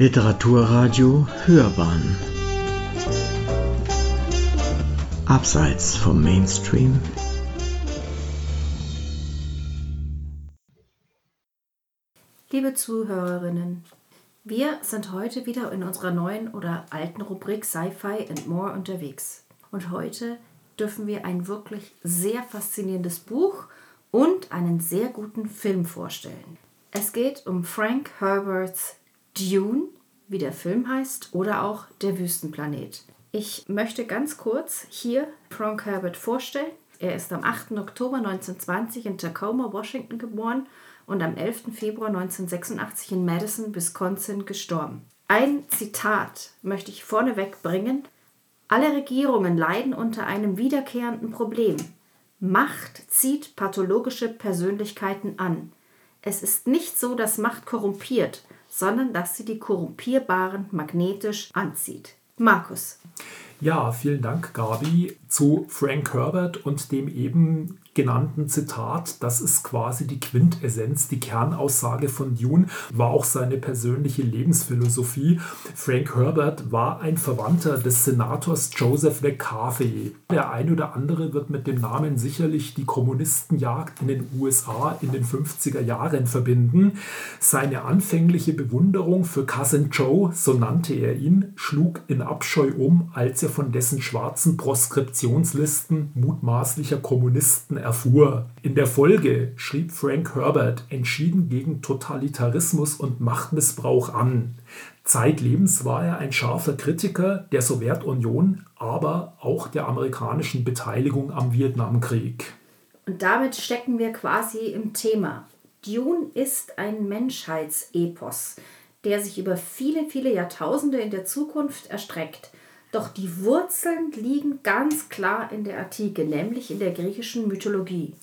Literaturradio Hörbahn Abseits vom Mainstream Liebe Zuhörerinnen, wir sind heute wieder in unserer neuen oder alten Rubrik Sci-Fi and More unterwegs. Und heute dürfen wir ein wirklich sehr faszinierendes Buch und einen sehr guten Film vorstellen. Es geht um Frank Herberts Dune, wie der Film heißt, oder auch Der Wüstenplanet. Ich möchte ganz kurz hier Frank Herbert vorstellen. Er ist am 8. Oktober 1920 in Tacoma, Washington geboren und am 11. Februar 1986 in Madison, Wisconsin gestorben. Ein Zitat möchte ich vorneweg bringen. Alle Regierungen leiden unter einem wiederkehrenden Problem. Macht zieht pathologische Persönlichkeiten an. Es ist nicht so, dass Macht korrumpiert, sondern dass sie die Korrumpierbaren magnetisch anzieht. Markus. Ja, vielen Dank, Gabi, zu Frank Herbert und dem eben genannten Zitat, das ist quasi die Quintessenz, die Kernaussage von Dune, war auch seine persönliche Lebensphilosophie. Frank Herbert war ein Verwandter des Senators Joseph McCarthy. Der ein oder andere wird mit dem Namen sicherlich die Kommunistenjagd in den USA in den 50er Jahren verbinden. Seine anfängliche Bewunderung für Cousin Joe, so nannte er ihn, schlug in Abscheu um, als er von dessen schwarzen Proskriptionslisten mutmaßlicher Kommunisten erfuhr. In der Folge schrieb Frank Herbert entschieden gegen Totalitarismus und Machtmissbrauch an. Zeitlebens war er ein scharfer Kritiker der Sowjetunion, aber auch der amerikanischen Beteiligung am Vietnamkrieg. Und damit stecken wir quasi im Thema. Dune ist ein Menschheitsepos, der sich über viele, viele Jahrtausende in der Zukunft erstreckt. Doch die Wurzeln liegen ganz klar in der Antike, nämlich in der griechischen Mythologie.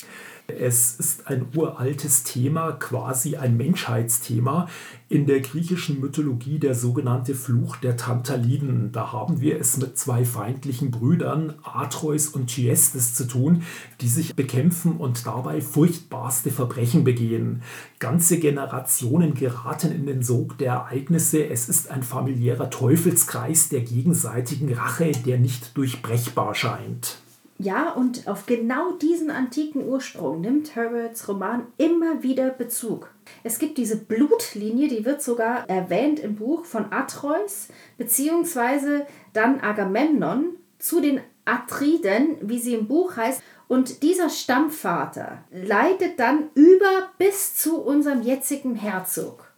Es ist ein uraltes Thema, quasi ein Menschheitsthema. In der griechischen Mythologie der sogenannte Fluch der Tantaliden. Da haben wir es mit zwei feindlichen Brüdern, Atreus und Thyestes, zu tun, die sich bekämpfen und dabei furchtbarste Verbrechen begehen. Ganze Generationen geraten in den Sog der Ereignisse. Es ist ein familiärer Teufelskreis der gegenseitigen Rache, der nicht durchbrechbar scheint. Ja, und auf genau diesen antiken Ursprung nimmt Herberts Roman immer wieder Bezug. Es gibt diese Blutlinie, die wird sogar erwähnt im Buch von Atreus, beziehungsweise dann Agamemnon zu den Atriden, wie sie im Buch heißt. Und dieser Stammvater leitet dann über bis zu unserem jetzigen Herzog.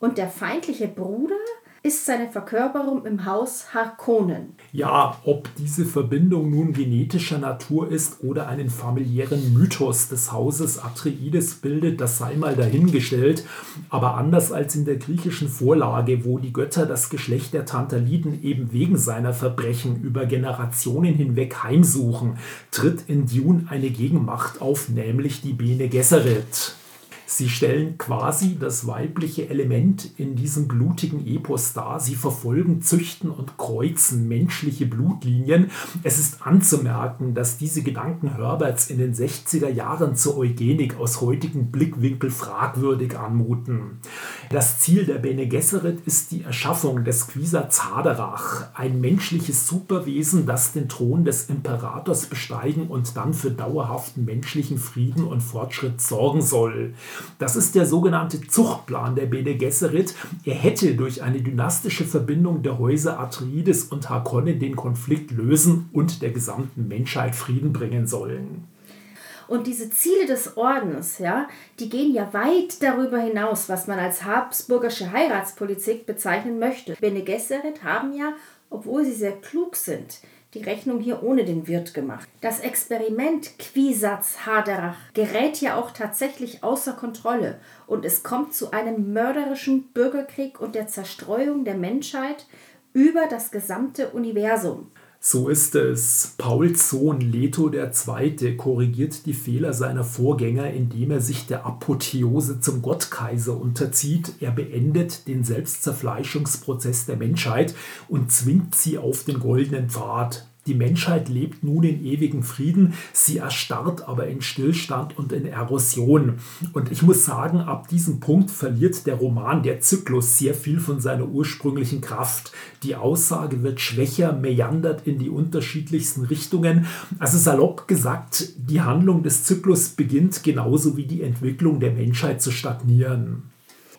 Und der feindliche Bruder ist seine Verkörperung im Haus Harkonnen. Ja, ob diese Verbindung nun genetischer Natur ist oder einen familiären Mythos des Hauses Atreides bildet, das sei mal dahingestellt. Aber anders als in der griechischen Vorlage, wo die Götter das Geschlecht der Tantaliden eben wegen seiner Verbrechen über Generationen hinweg heimsuchen, tritt in Dune eine Gegenmacht auf, nämlich die Bene Gesserit. Sie stellen quasi das weibliche Element in diesem blutigen Epos dar. Sie verfolgen, züchten und kreuzen menschliche Blutlinien. Es ist anzumerken, dass diese Gedanken Herberts in den 60er Jahren zur Eugenik aus heutigem Blickwinkel fragwürdig anmuten. Das Ziel der Bene Gesserit ist die Erschaffung des Quisatz Haderach, ein menschliches Superwesen, das den Thron des Imperators besteigen und dann für dauerhaften menschlichen Frieden und Fortschritt sorgen soll. Das ist der sogenannte Zuchtplan der Bene Gesserit. Er hätte durch eine dynastische Verbindung der Häuser Atreides und Harkonnen den Konflikt lösen und der gesamten Menschheit Frieden bringen sollen. Und diese Ziele des Ordens, ja, die gehen ja weit darüber hinaus, was man als habsburgische Heiratspolitik bezeichnen möchte. Bene Gesserit haben ja, obwohl sie sehr klug sind, die Rechnung hier ohne den Wirt gemacht. Das Experiment Quisatz Haderach gerät ja auch tatsächlich außer Kontrolle und es kommt zu einem mörderischen Bürgerkrieg und der Zerstreuung der Menschheit über das gesamte Universum. So ist es. Pauls Sohn Leto II. korrigiert die Fehler seiner Vorgänger, indem er sich der Apotheose zum Gottkaiser unterzieht. Er beendet den Selbstzerfleischungsprozess der Menschheit und zwingt sie auf den goldenen Pfad. Die Menschheit lebt nun in ewigem Frieden, sie erstarrt aber in Stillstand und in Erosion. Und ich muss sagen, ab diesem Punkt verliert der Roman, der Zyklus, sehr viel von seiner ursprünglichen Kraft. Die Aussage wird schwächer, meandert in die unterschiedlichsten Richtungen. Also salopp gesagt, die Handlung des Zyklus beginnt genauso wie die Entwicklung der Menschheit zu stagnieren.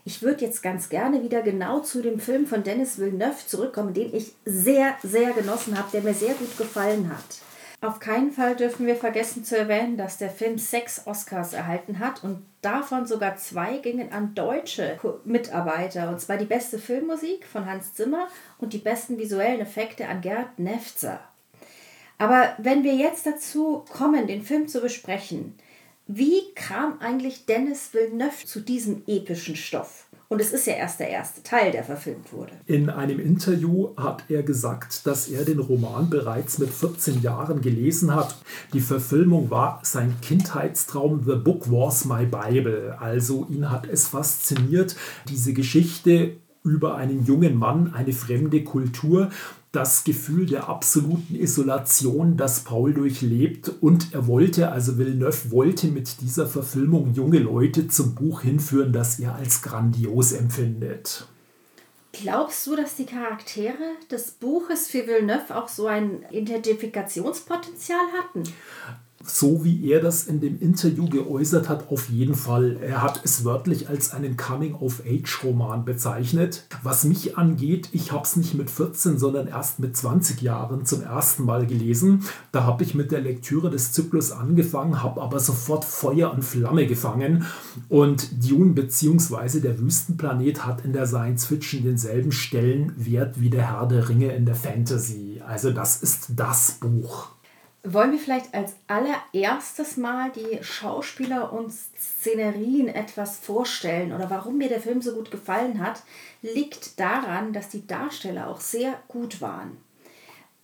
Ich würde jetzt ganz gerne wieder genau zu dem Film von Dennis Villeneuve zurückkommen, den ich sehr, sehr genossen habe, der mir sehr gut gefallen hat. Auf keinen Fall dürfen wir vergessen zu erwähnen, dass der Film sechs Oscars erhalten hat und davon sogar zwei gingen an deutsche Mitarbeiter. Und zwar die beste Filmmusik von Hans Zimmer und die besten visuellen Effekte an Gerd Nefzer. Aber wenn wir jetzt dazu kommen, den Film zu besprechen, wie kam eigentlich Dennis Villeneuve zu diesem epischen Stoff? Und es ist ja erst der erste Teil, der verfilmt wurde. In einem Interview hat er gesagt, dass er den Roman bereits mit 14 Jahren gelesen hat. Die Verfilmung war sein Kindheitstraum. The Book was my Bible. Also ihn hat es fasziniert, diese Geschichte über einen jungen Mann, eine fremde Kultur das Gefühl der absoluten Isolation, das Paul durchlebt. Und er wollte, also Villeneuve wollte mit dieser Verfilmung junge Leute zum Buch hinführen, das er als grandios empfindet. Glaubst du, dass die Charaktere des Buches für Villeneuve auch so ein Identifikationspotenzial hatten? So wie er das in dem Interview geäußert hat, auf jeden Fall. Er hat es wörtlich als einen Coming-of-Age-Roman bezeichnet. Was mich angeht, ich habe es nicht mit 14, sondern erst mit 20 Jahren zum ersten Mal gelesen. Da habe ich mit der Lektüre des Zyklus angefangen, habe aber sofort Feuer und Flamme gefangen. Und Dune bzw. der Wüstenplanet hat in der Science Fiction denselben Stellenwert wie der Herr der Ringe in der Fantasy. Also das ist das Buch. Wollen wir vielleicht als allererstes mal die Schauspieler und Szenerien etwas vorstellen oder warum mir der Film so gut gefallen hat, liegt daran, dass die Darsteller auch sehr gut waren.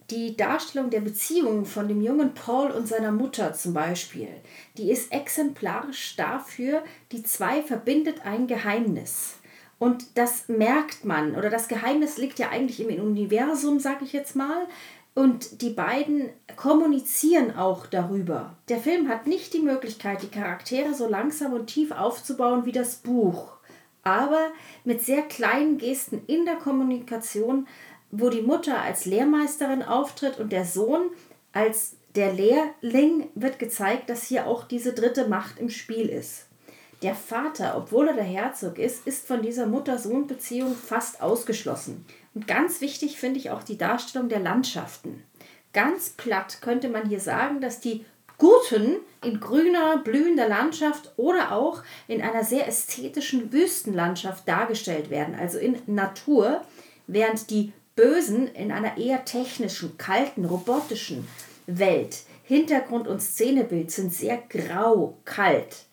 Die Darstellung der Beziehung von dem jungen Paul und seiner Mutter zum Beispiel, die ist exemplarisch dafür, die zwei verbindet ein Geheimnis. Und das merkt man, oder das Geheimnis liegt ja eigentlich im Universum, sag ich jetzt mal. Und die beiden kommunizieren auch darüber. Der Film hat nicht die Möglichkeit, die Charaktere so langsam und tief aufzubauen wie das Buch, aber mit sehr kleinen Gesten in der Kommunikation, wo die Mutter als Lehrmeisterin auftritt und der Sohn als der Lehrling wird gezeigt, dass hier auch diese dritte Macht im Spiel ist. Der Vater, obwohl er der Herzog ist, ist von dieser Mutter-Sohn-Beziehung fast ausgeschlossen. Und ganz wichtig finde ich auch die Darstellung der Landschaften. Ganz platt könnte man hier sagen, dass die Guten in grüner, blühender Landschaft oder auch in einer sehr ästhetischen Wüstenlandschaft dargestellt werden, also in Natur, während die Bösen in einer eher technischen, kalten, robotischen Welt. Hintergrund und Szenebild sind sehr grau, kalt.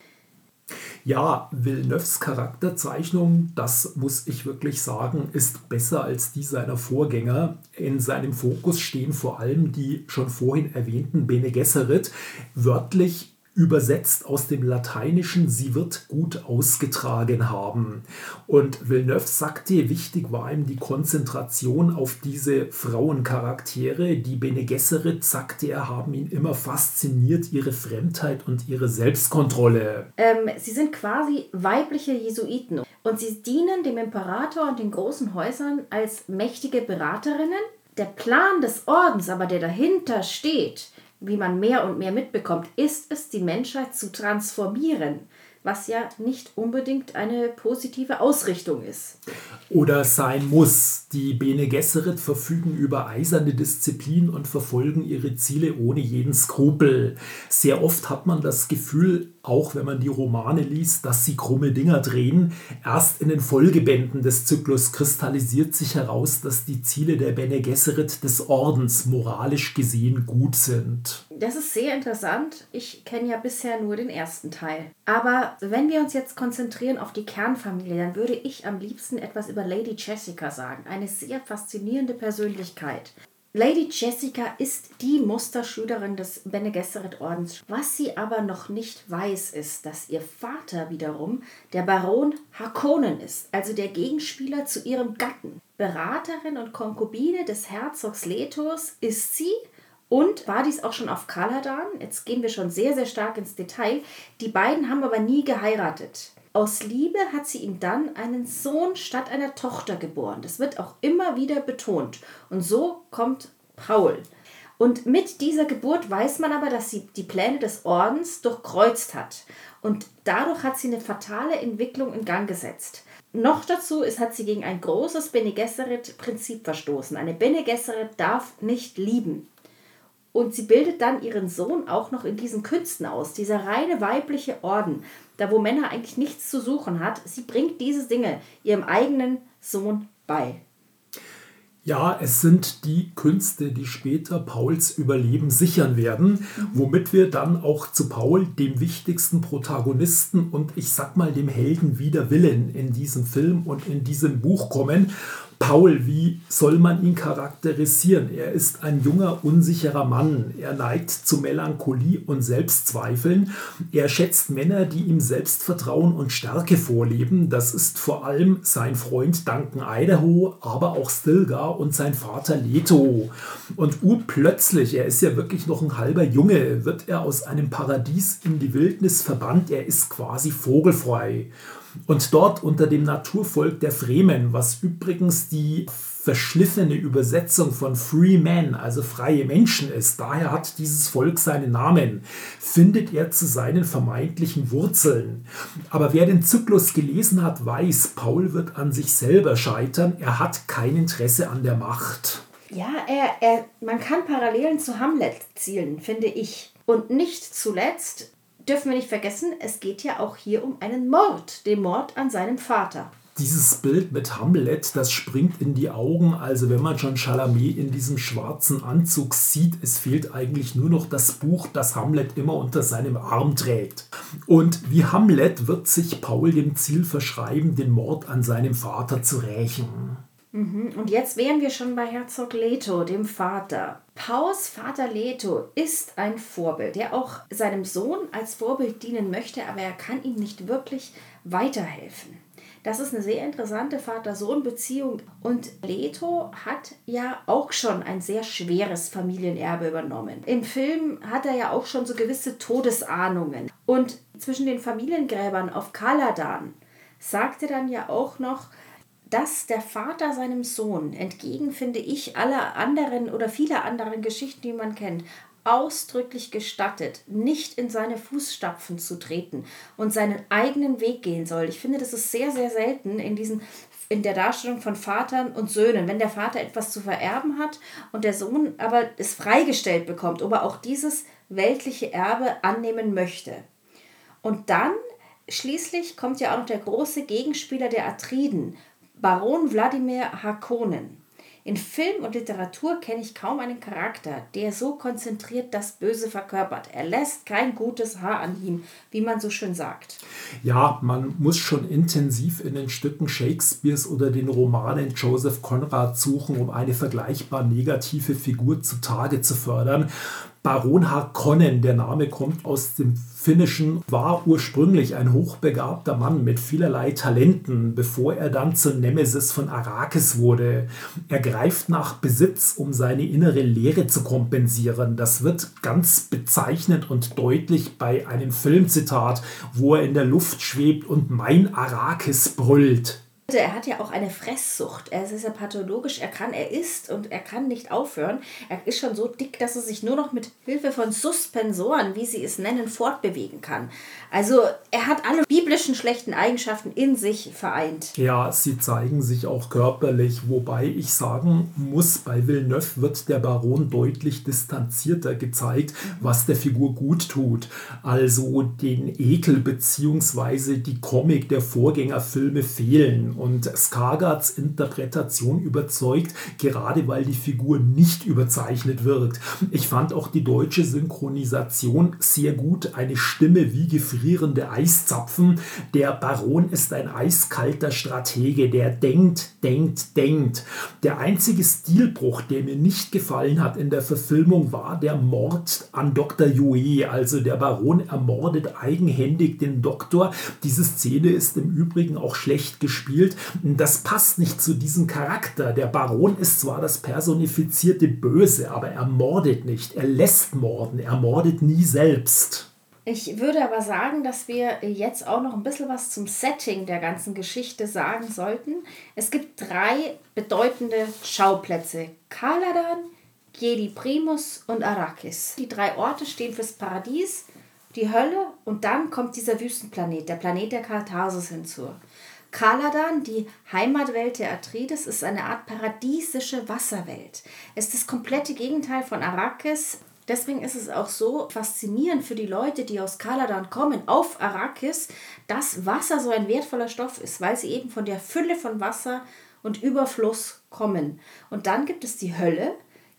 Ja, Villeneuves Charakterzeichnung, das muss ich wirklich sagen, ist besser als die seiner Vorgänger. In seinem Fokus stehen vor allem die schon vorhin erwähnten Bene Gesserit, wörtlich übersetzt aus dem Lateinischen, sie wird gut ausgetragen haben. Und Villeneuve sagte, wichtig war ihm die Konzentration auf diese Frauencharaktere. Die Bene Gesserit, sagte er, haben ihn immer fasziniert, ihre Fremdheit und ihre Selbstkontrolle. Ähm, sie sind quasi weibliche Jesuiten und sie dienen dem Imperator und den großen Häusern als mächtige Beraterinnen. Der Plan des Ordens aber, der dahinter steht, wie man mehr und mehr mitbekommt, ist es, die Menschheit zu transformieren, was ja nicht unbedingt eine positive Ausrichtung ist. Oder sein muss. Die Bene Gesserit verfügen über eiserne Disziplin und verfolgen ihre Ziele ohne jeden Skrupel. Sehr oft hat man das Gefühl, auch wenn man die Romane liest, dass sie krumme Dinger drehen. Erst in den Folgebänden des Zyklus kristallisiert sich heraus, dass die Ziele der Bene Gesserit des Ordens moralisch gesehen gut sind. Das ist sehr interessant. Ich kenne ja bisher nur den ersten Teil. Aber wenn wir uns jetzt konzentrieren auf die Kernfamilie, dann würde ich am liebsten etwas über Lady Jessica sagen. Eine sehr faszinierende Persönlichkeit. Lady Jessica ist die Musterschülerin des Bene Gesserit Ordens. Was sie aber noch nicht weiß, ist, dass ihr Vater wiederum der Baron Harkonnen ist, also der Gegenspieler zu ihrem Gatten. Beraterin und Konkubine des Herzogs Letos ist sie Und war dies auch schon auf Kaladan? Jetzt gehen wir schon sehr, sehr stark ins Detail. Die beiden haben aber nie geheiratet. Aus Liebe hat sie ihm dann einen Sohn statt einer Tochter geboren. Das wird auch immer wieder betont. Und so kommt Paul. Und mit dieser Geburt weiß man aber, dass sie die Pläne des Ordens durchkreuzt hat. Und dadurch hat sie eine fatale Entwicklung in Gang gesetzt. Noch dazu ist, hat sie gegen ein großes Bene Gesserit-Prinzip verstoßen. Eine Bene Gesserit darf nicht lieben. Und sie bildet dann ihren Sohn auch noch in diesen Künsten aus, dieser reine weibliche Orden, da wo Männer eigentlich nichts zu suchen hat. Sie bringt diese Dinge ihrem eigenen Sohn bei. Ja, es sind die Künste, die später Pauls Überleben sichern werden, mhm. womit wir dann auch zu Paul, dem wichtigsten Protagonisten und ich sag mal dem Helden wider Willen in diesem Film und in diesem Buch kommen. Paul, wie soll man ihn charakterisieren? Er ist ein junger, unsicherer Mann. Er neigt zu Melancholie und Selbstzweifeln. Er schätzt Männer, die ihm Selbstvertrauen und Stärke vorleben. Das ist vor allem sein Freund Duncan Idaho, aber auch Stilgar und sein Vater Leto. Und urplötzlich, er ist ja wirklich noch ein halber Junge, wird er aus einem Paradies in die Wildnis verbannt. Er ist quasi vogelfrei. Und dort unter dem Naturvolk der Fremen, was übrigens die verschliffene Übersetzung von Free Men, also freie Menschen ist, daher hat dieses Volk seinen Namen, findet er zu seinen vermeintlichen Wurzeln. Aber wer den Zyklus gelesen hat, weiß, Paul wird an sich selber scheitern, er hat kein Interesse an der Macht. Ja, er, er, man kann Parallelen zu Hamlet zielen, finde ich. Und nicht zuletzt dürfen wir nicht vergessen, es geht ja auch hier um einen Mord, den Mord an seinem Vater. Dieses Bild mit Hamlet, das springt in die Augen. Also wenn man schon Chalamet in diesem schwarzen Anzug sieht, es fehlt eigentlich nur noch das Buch, das Hamlet immer unter seinem Arm trägt. Und wie Hamlet wird sich Paul dem Ziel verschreiben, den Mord an seinem Vater zu rächen. Mhm. Und jetzt wären wir schon bei Herzog Leto, dem Vater. Pauls Vater Leto ist ein Vorbild, der auch seinem Sohn als Vorbild dienen möchte, aber er kann ihm nicht wirklich weiterhelfen. Das ist eine sehr interessante Vater-Sohn-Beziehung. Und Leto hat ja auch schon ein sehr schweres Familienerbe übernommen. Im Film hat er ja auch schon so gewisse Todesahnungen. Und zwischen den Familiengräbern auf Kaladan sagt er dann ja auch noch, dass der Vater seinem Sohn, entgegen finde ich aller anderen oder vieler anderen Geschichten, die man kennt, ausdrücklich gestattet, nicht in seine Fußstapfen zu treten und seinen eigenen Weg gehen soll. Ich finde, das ist sehr, sehr selten in diesen in der Darstellung von Vatern und Söhnen, wenn der Vater etwas zu vererben hat und der Sohn aber es freigestellt bekommt, ob er auch dieses weltliche Erbe annehmen möchte. Und dann schließlich kommt ja auch noch der große Gegenspieler der Atriden, Baron Wladimir Hakonen. In Film und Literatur kenne ich kaum einen Charakter, der so konzentriert das Böse verkörpert. Er lässt kein gutes Haar an ihm, wie man so schön sagt. Ja, man muss schon intensiv in den Stücken Shakespeares oder den Romanen Joseph Conrad suchen, um eine vergleichbar negative Figur zutage zu fördern. Baron Harkonnen, der Name kommt aus dem Finnischen, war ursprünglich ein hochbegabter Mann mit vielerlei Talenten, bevor er dann zur Nemesis von Arrakis wurde. Er greift nach Besitz, um seine innere Leere zu kompensieren. Das wird ganz bezeichnend und deutlich bei einem Filmzitat, wo er in der Luft schwebt und mein Arrakis brüllt. Er hat ja auch eine Fresssucht. Er ist ja pathologisch. Er kann, er isst und er kann nicht aufhören. Er ist schon so dick, dass er sich nur noch mit Hilfe von Suspensoren, wie sie es nennen, fortbewegen kann. Also er hat alle biblischen schlechten Eigenschaften in sich vereint. Ja, sie zeigen sich auch körperlich, wobei ich sagen muss, bei Villeneuve wird der Baron deutlich distanzierter gezeigt, was der Figur gut tut. Also den Ekel bzw. die Komik der Vorgängerfilme fehlen und Skagards Interpretation überzeugt, gerade weil die Figur nicht überzeichnet wirkt. Ich fand auch die deutsche Synchronisation sehr gut. Eine Stimme wie gefrierende Eiszapfen. Der Baron ist ein eiskalter Stratege, der denkt, denkt, denkt. Der einzige Stilbruch, der mir nicht gefallen hat in der Verfilmung, war der Mord an Dr. Joe. Also der Baron ermordet eigenhändig den Doktor. Diese Szene ist im Übrigen auch schlecht gespielt spielt, das passt nicht zu diesem Charakter. Der Baron ist zwar das personifizierte Böse, aber er mordet nicht, er lässt morden, er mordet nie selbst. Ich würde aber sagen, dass wir jetzt auch noch ein bisschen was zum Setting der ganzen Geschichte sagen sollten. Es gibt drei bedeutende Schauplätze. Kaladan, Jedi Primus und Arrakis. Die drei Orte stehen fürs Paradies, die Hölle und dann kommt dieser Wüstenplanet, der Planet der Karthasis hinzu. Kaladan, die Heimatwelt der Atreides, ist eine Art paradiesische Wasserwelt. Es ist das komplette Gegenteil von Arrakis. Deswegen ist es auch so faszinierend für die Leute, die aus Kaladan kommen, auf Arrakis, dass Wasser so ein wertvoller Stoff ist, weil sie eben von der Fülle von Wasser und Überfluss kommen. Und dann gibt es die Hölle,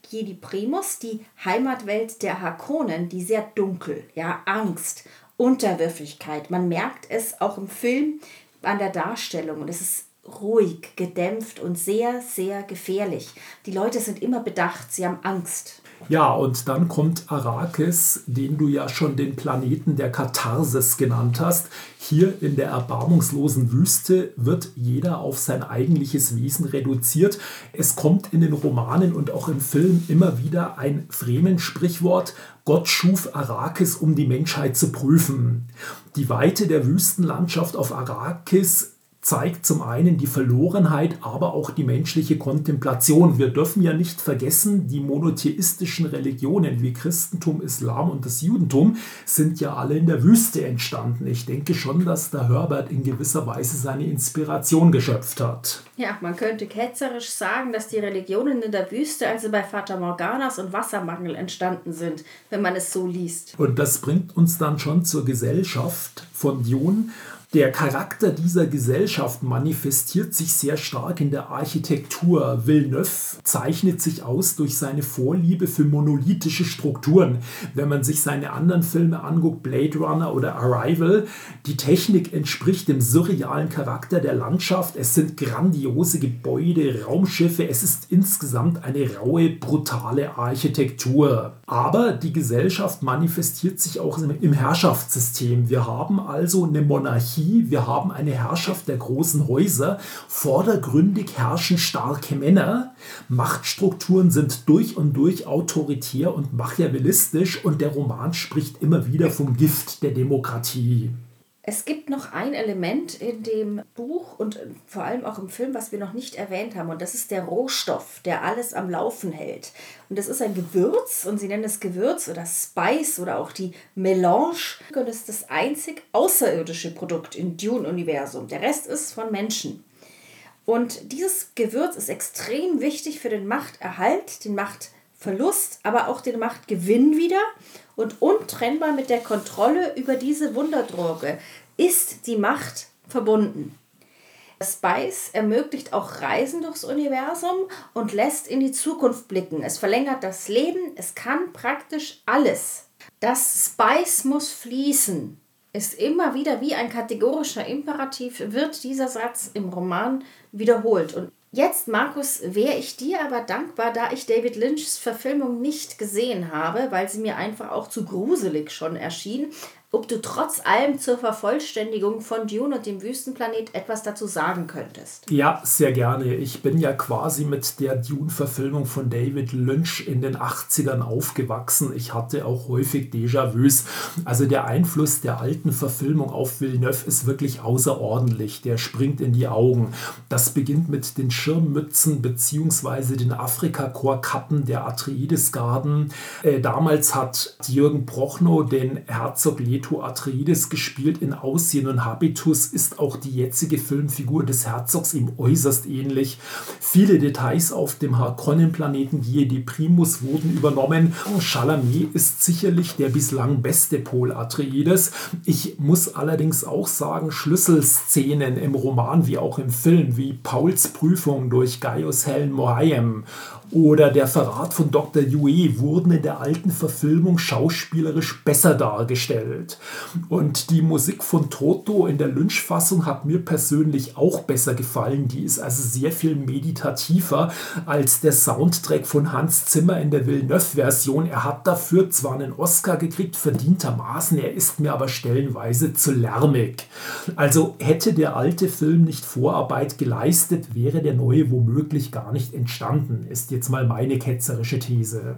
Jedi Primus, die Heimatwelt der Hakonen, die sehr dunkel, ja, Angst, Unterwürfigkeit. Man merkt es auch im Film an der Darstellung und es ist ruhig, gedämpft und sehr, sehr gefährlich. Die Leute sind immer bedacht, sie haben Angst. Ja, und dann kommt Arrakis, den du ja schon den Planeten der Katharsis genannt hast. Hier in der erbarmungslosen Wüste wird jeder auf sein eigentliches Wesen reduziert. Es kommt in den Romanen und auch im Film immer wieder ein Fremen-Sprichwort. Gott schuf Arrakis, um die Menschheit zu prüfen. Die Weite der Wüstenlandschaft auf Arrakis zeigt zum einen die Verlorenheit, aber auch die menschliche Kontemplation. Wir dürfen ja nicht vergessen, die monotheistischen Religionen wie Christentum, Islam und das Judentum sind ja alle in der Wüste entstanden. Ich denke schon, dass der Herbert in gewisser Weise seine Inspiration geschöpft hat. Ja, man könnte ketzerisch sagen, dass die Religionen in der Wüste, also bei Fata Morganas und Wassermangel entstanden sind, wenn man es so liest. Und das bringt uns dann schon zur Gesellschaft von Dune der Charakter dieser Gesellschaft manifestiert sich sehr stark in der Architektur. Villeneuve zeichnet sich aus durch seine Vorliebe für monolithische Strukturen. Wenn man sich seine anderen Filme anguckt, Blade Runner oder Arrival, die Technik entspricht dem surrealen Charakter der Landschaft. Es sind grandiose Gebäude, Raumschiffe. Es ist insgesamt eine raue, brutale Architektur. Aber die Gesellschaft manifestiert sich auch im Herrschaftssystem. Wir haben also eine Monarchie wir haben eine Herrschaft der großen Häuser, vordergründig herrschen starke Männer, Machtstrukturen sind durch und durch autoritär und machiavellistisch und der Roman spricht immer wieder vom Gift der Demokratie. Es gibt noch ein Element in dem Buch und vor allem auch im Film, was wir noch nicht erwähnt haben, und das ist der Rohstoff, der alles am Laufen hält. Und das ist ein Gewürz, und sie nennen es Gewürz oder Spice oder auch die Melange. Und das ist das einzig außerirdische Produkt im Dune-Universum. Der Rest ist von Menschen. Und dieses Gewürz ist extrem wichtig für den Machterhalt, den Machtverlust, aber auch den Machtgewinn wieder und untrennbar mit der Kontrolle über diese Wunderdroge ist die Macht verbunden. Spice ermöglicht auch Reisen durchs Universum und lässt in die Zukunft blicken. Es verlängert das Leben, es kann praktisch alles. Das Spice muss fließen, ist immer wieder wie ein kategorischer Imperativ, wird dieser Satz im Roman wiederholt. Und Jetzt, Markus, wäre ich dir aber dankbar, da ich David Lynchs Verfilmung nicht gesehen habe, weil sie mir einfach auch zu gruselig schon erschien ob du trotz allem zur Vervollständigung von Dune und dem Wüstenplanet etwas dazu sagen könntest. Ja, sehr gerne. Ich bin ja quasi mit der Dune-Verfilmung von David Lynch in den 80ern aufgewachsen. Ich hatte auch häufig Déjà-vus. Also der Einfluss der alten Verfilmung auf Villeneuve ist wirklich außerordentlich. Der springt in die Augen. Das beginnt mit den Schirmmützen bzw. den Afrikakorpskappen der Atreides-Garden. Äh, damals hat Jürgen Prochnow den Herzog Leto Atreides gespielt in Aussehen und Habitus ist auch die jetzige Filmfigur des Herzogs ihm äußerst ähnlich. Viele Details auf dem Harkonnen-Planeten Jedi Primus wurden übernommen. Chalamet ist sicherlich der bislang beste Pol Atreides. Ich muss allerdings auch sagen, Schlüsselszenen im Roman wie auch im Film, wie Pauls Prüfung durch Gaius Helen Moayem oder Der Verrat von Dr. Yue wurden in der alten Verfilmung schauspielerisch besser dargestellt. Und die Musik von Toto in der Lynch-Fassung hat mir persönlich auch besser gefallen. Die ist also sehr viel meditativer als der Soundtrack von Hans Zimmer in der Villeneuve-Version. Er hat dafür zwar einen Oscar gekriegt, verdientermaßen, er ist mir aber stellenweise zu lärmig. Also hätte der alte Film nicht Vorarbeit geleistet, wäre der neue womöglich gar nicht entstanden. Ist jetzt mal meine ketzerische These.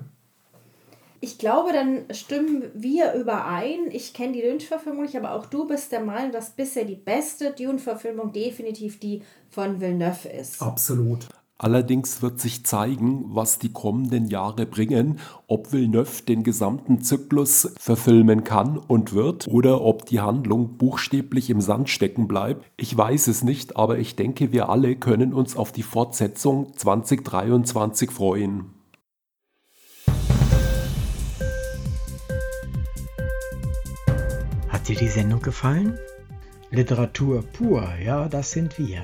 Ich glaube, dann stimmen wir überein. Ich kenne die Lynch-Verfilmung nicht, aber auch du bist der Meinung, dass bisher die beste Dune-Verfilmung definitiv die von Villeneuve ist. Absolut. Allerdings wird sich zeigen, was die kommenden Jahre bringen, ob Villeneuve den gesamten Zyklus verfilmen kann und wird oder ob die Handlung buchstäblich im Sand stecken bleibt. Ich weiß es nicht, aber ich denke, wir alle können uns auf die Fortsetzung 2023 freuen. Hat dir die Sendung gefallen? Literatur pur, ja, das sind wir.